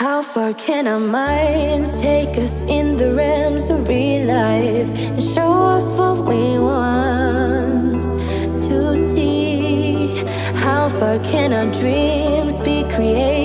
How far can our minds take us in the realms of real life and show us what we want to see? How far can our dreams be created?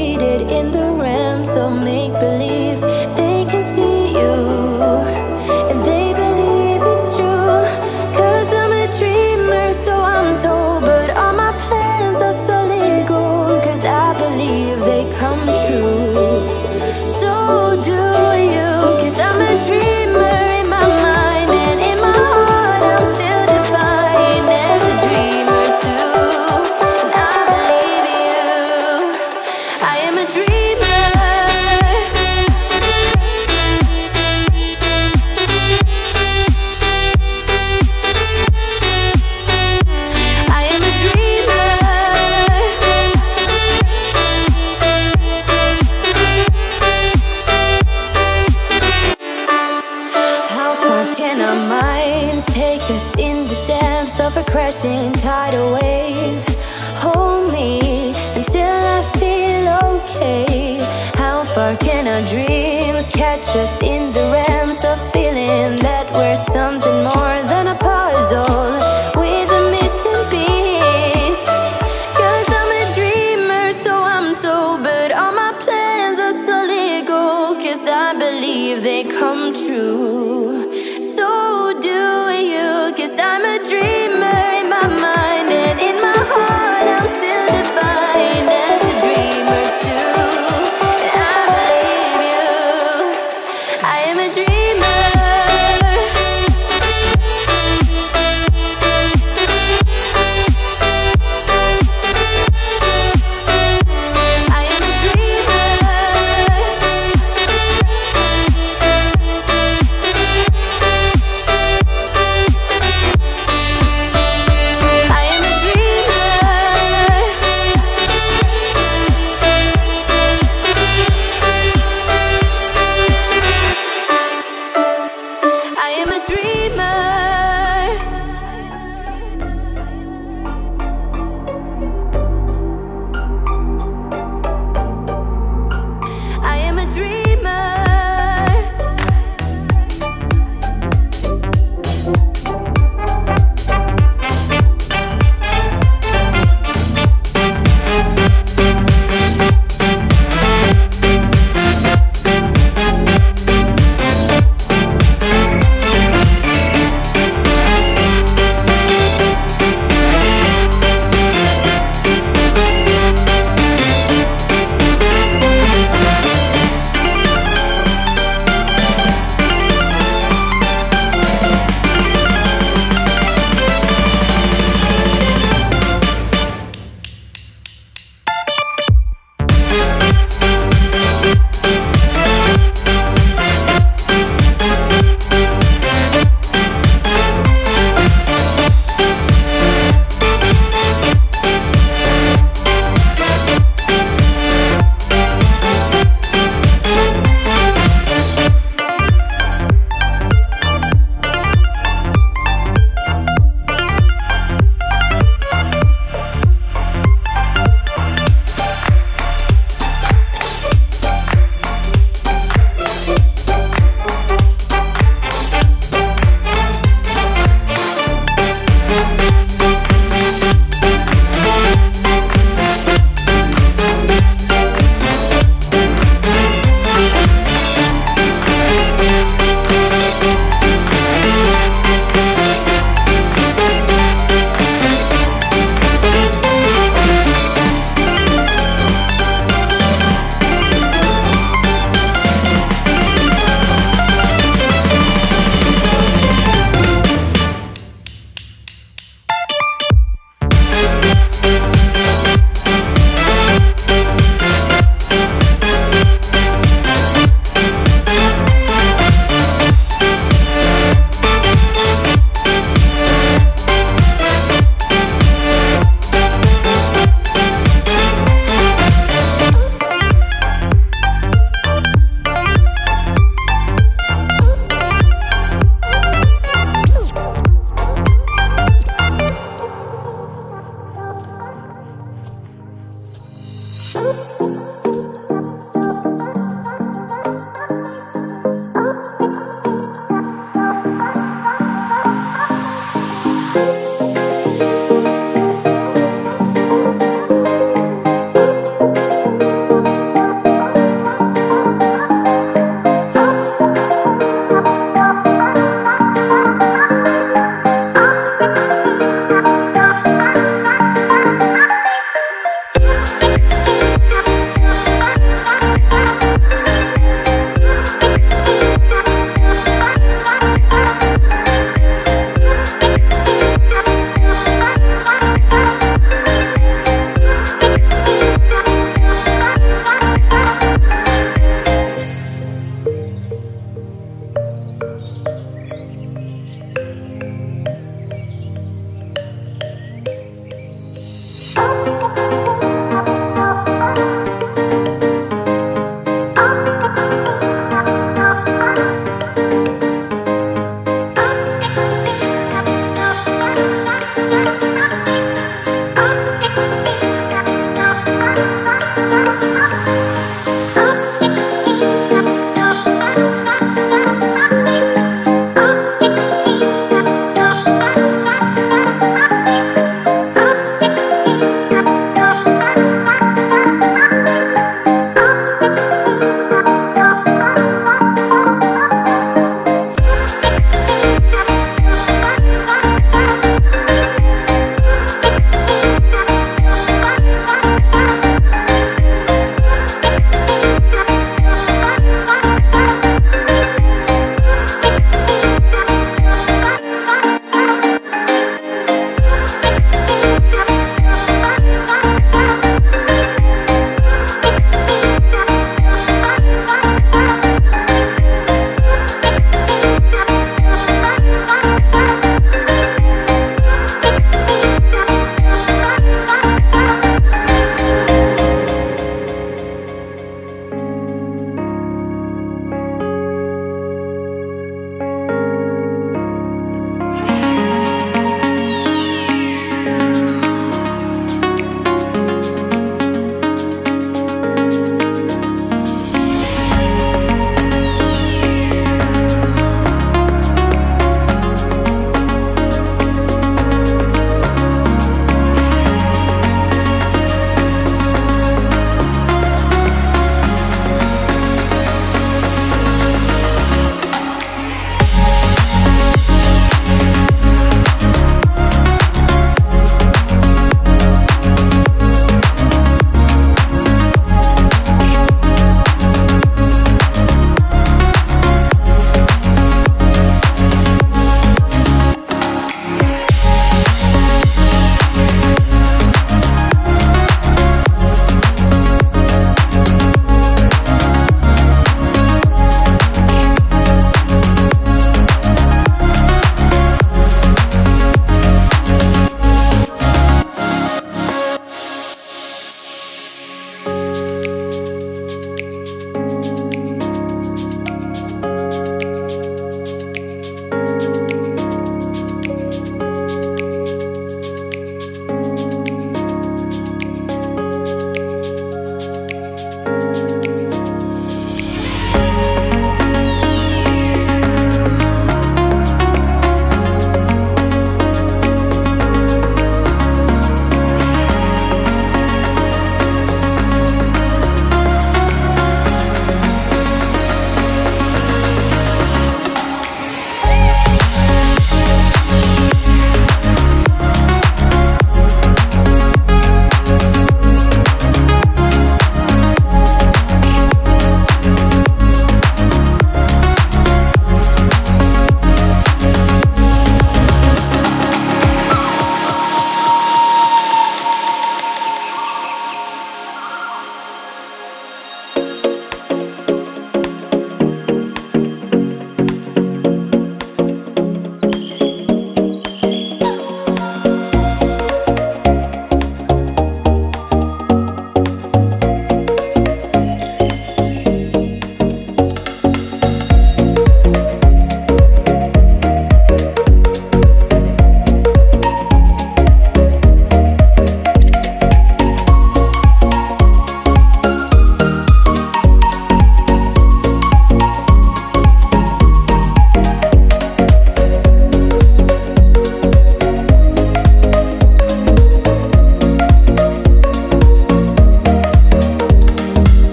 dreams catch us in the realms of feeling that we're something more.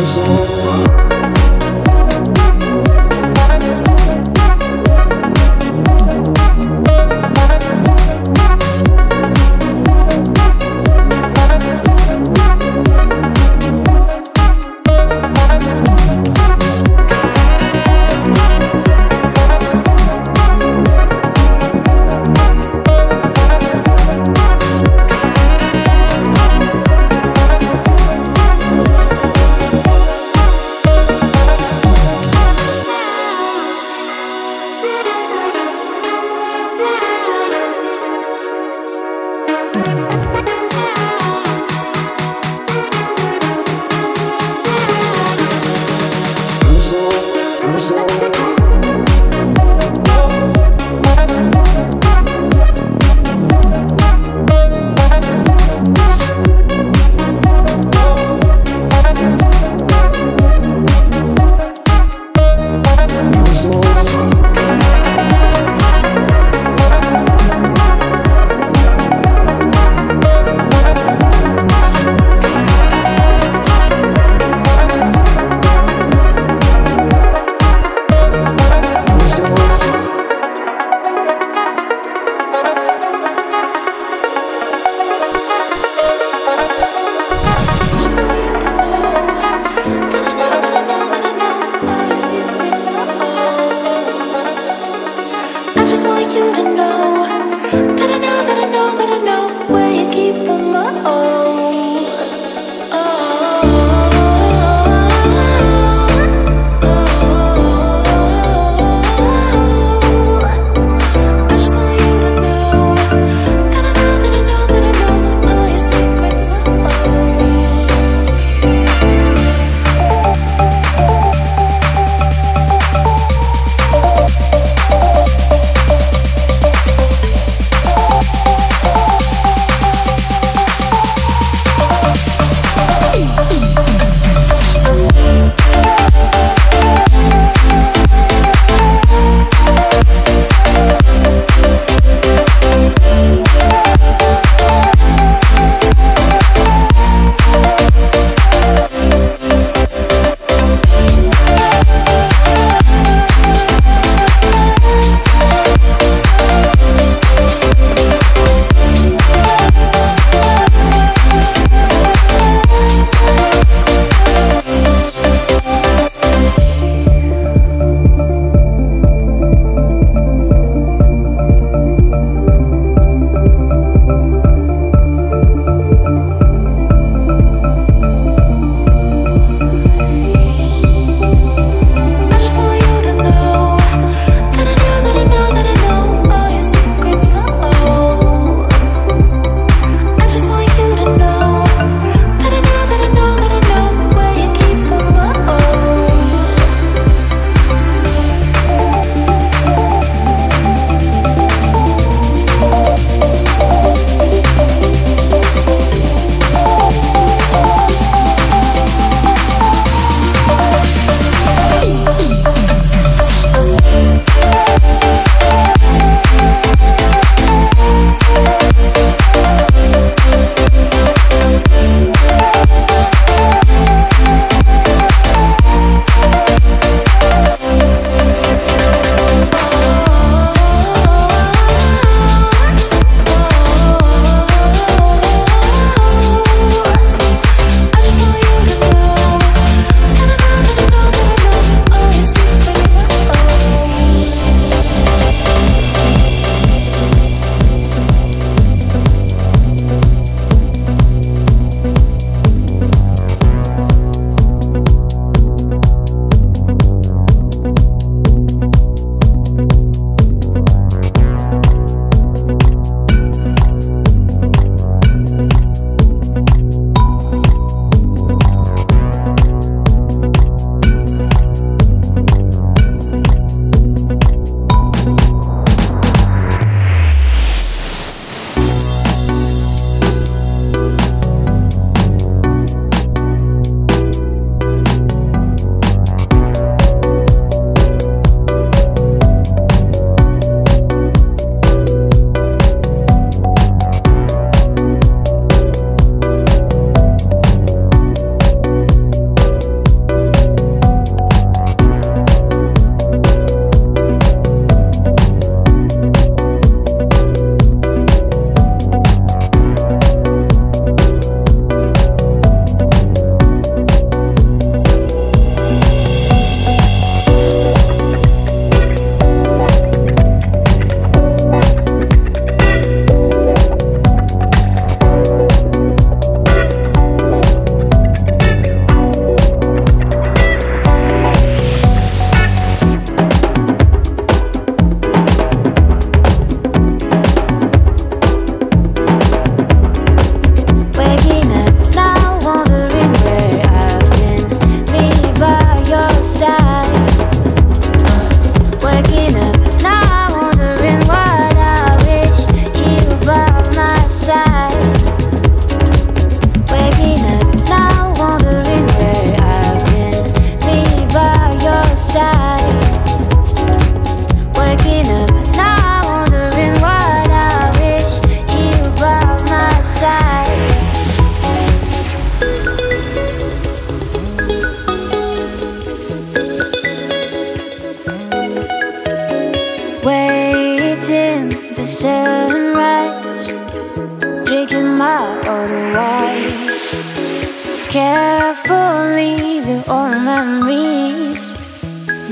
it's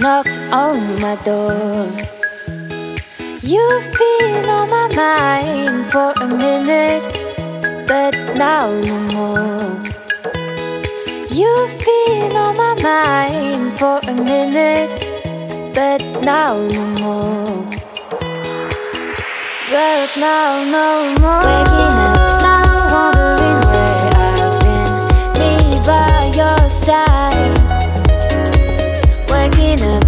knocked on my door. You've been on my mind for a minute, but now no more. You've been on my mind for a minute, but now no more. But now no more. Waking up by your side. Waking up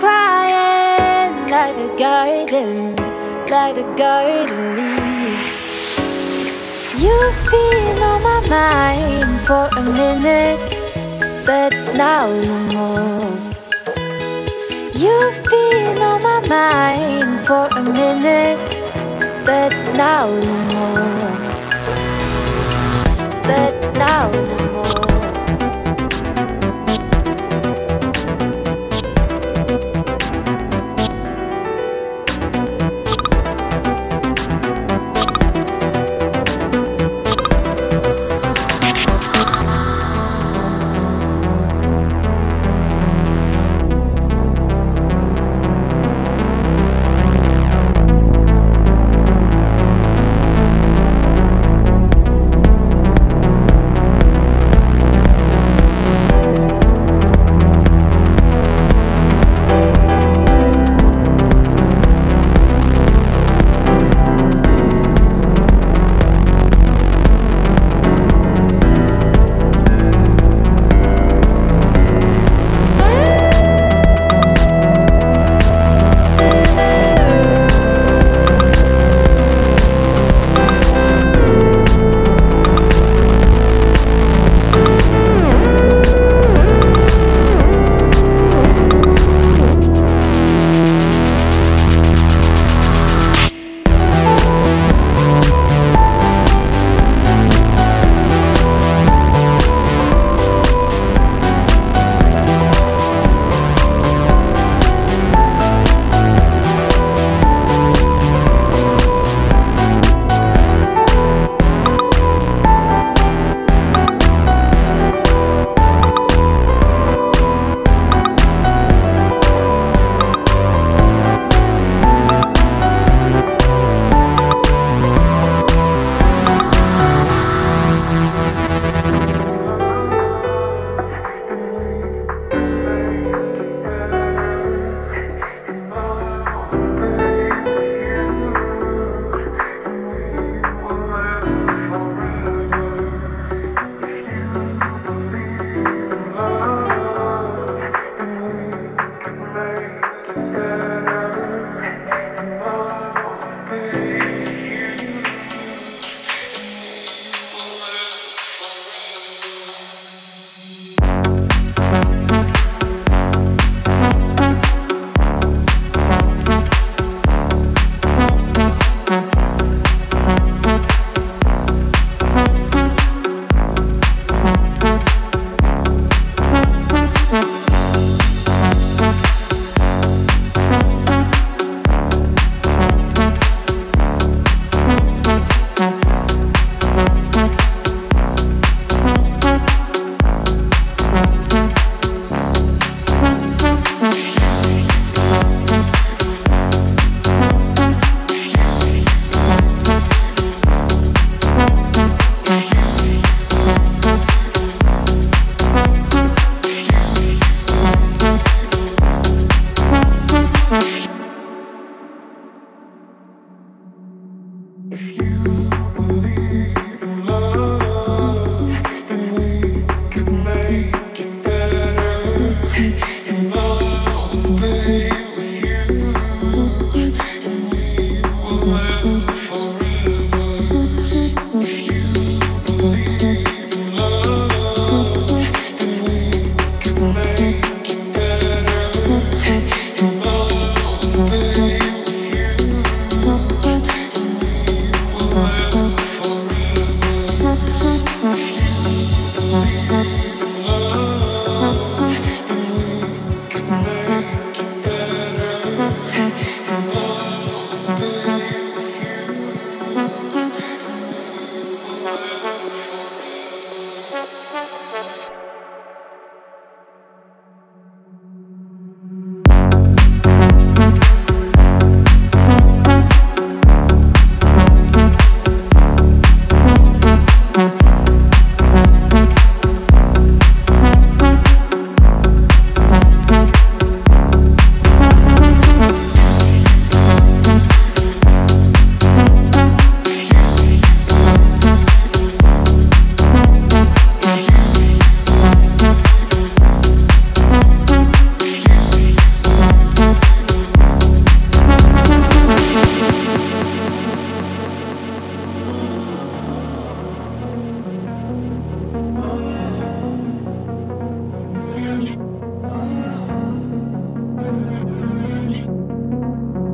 crying like the garden, like the garden leaves. You've been on my mind for a minute, but now no more. You've been on my mind for a minute, but now no more. But now no more.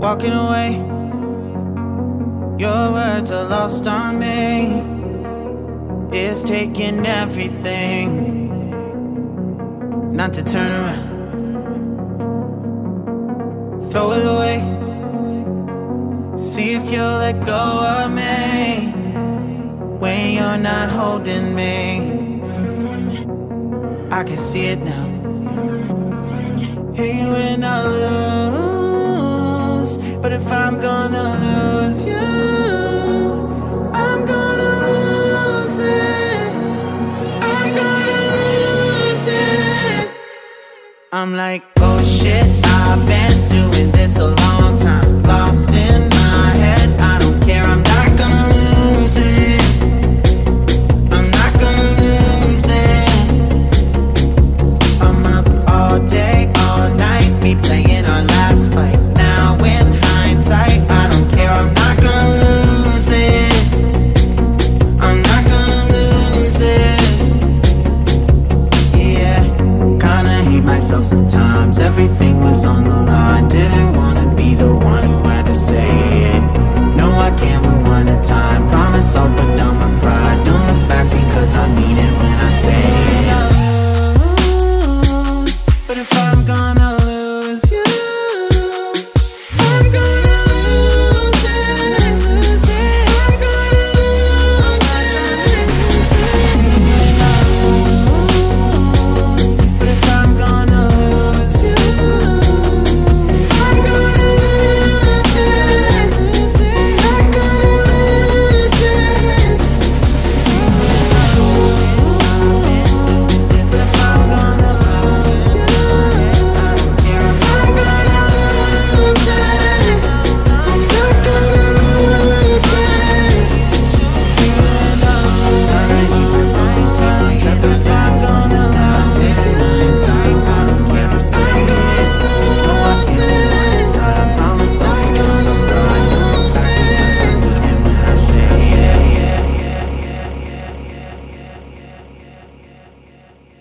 Walking away. Your words are lost on me. It's taking everything not to turn around. Throw it away. See if you'll let go of me when you're not holding me. I can see it now. Hey, when I but if I'm gonna lose you, I'm gonna lose it. I'm gonna lose it. I'm like, oh shit, I've been myself sometimes. Everything was on the line. Didn't wanna be the one who had to say it. No, I can't rewind the time. Promise I'll put down my pride. Don't look back because I mean it when I say it. But if I'm gonna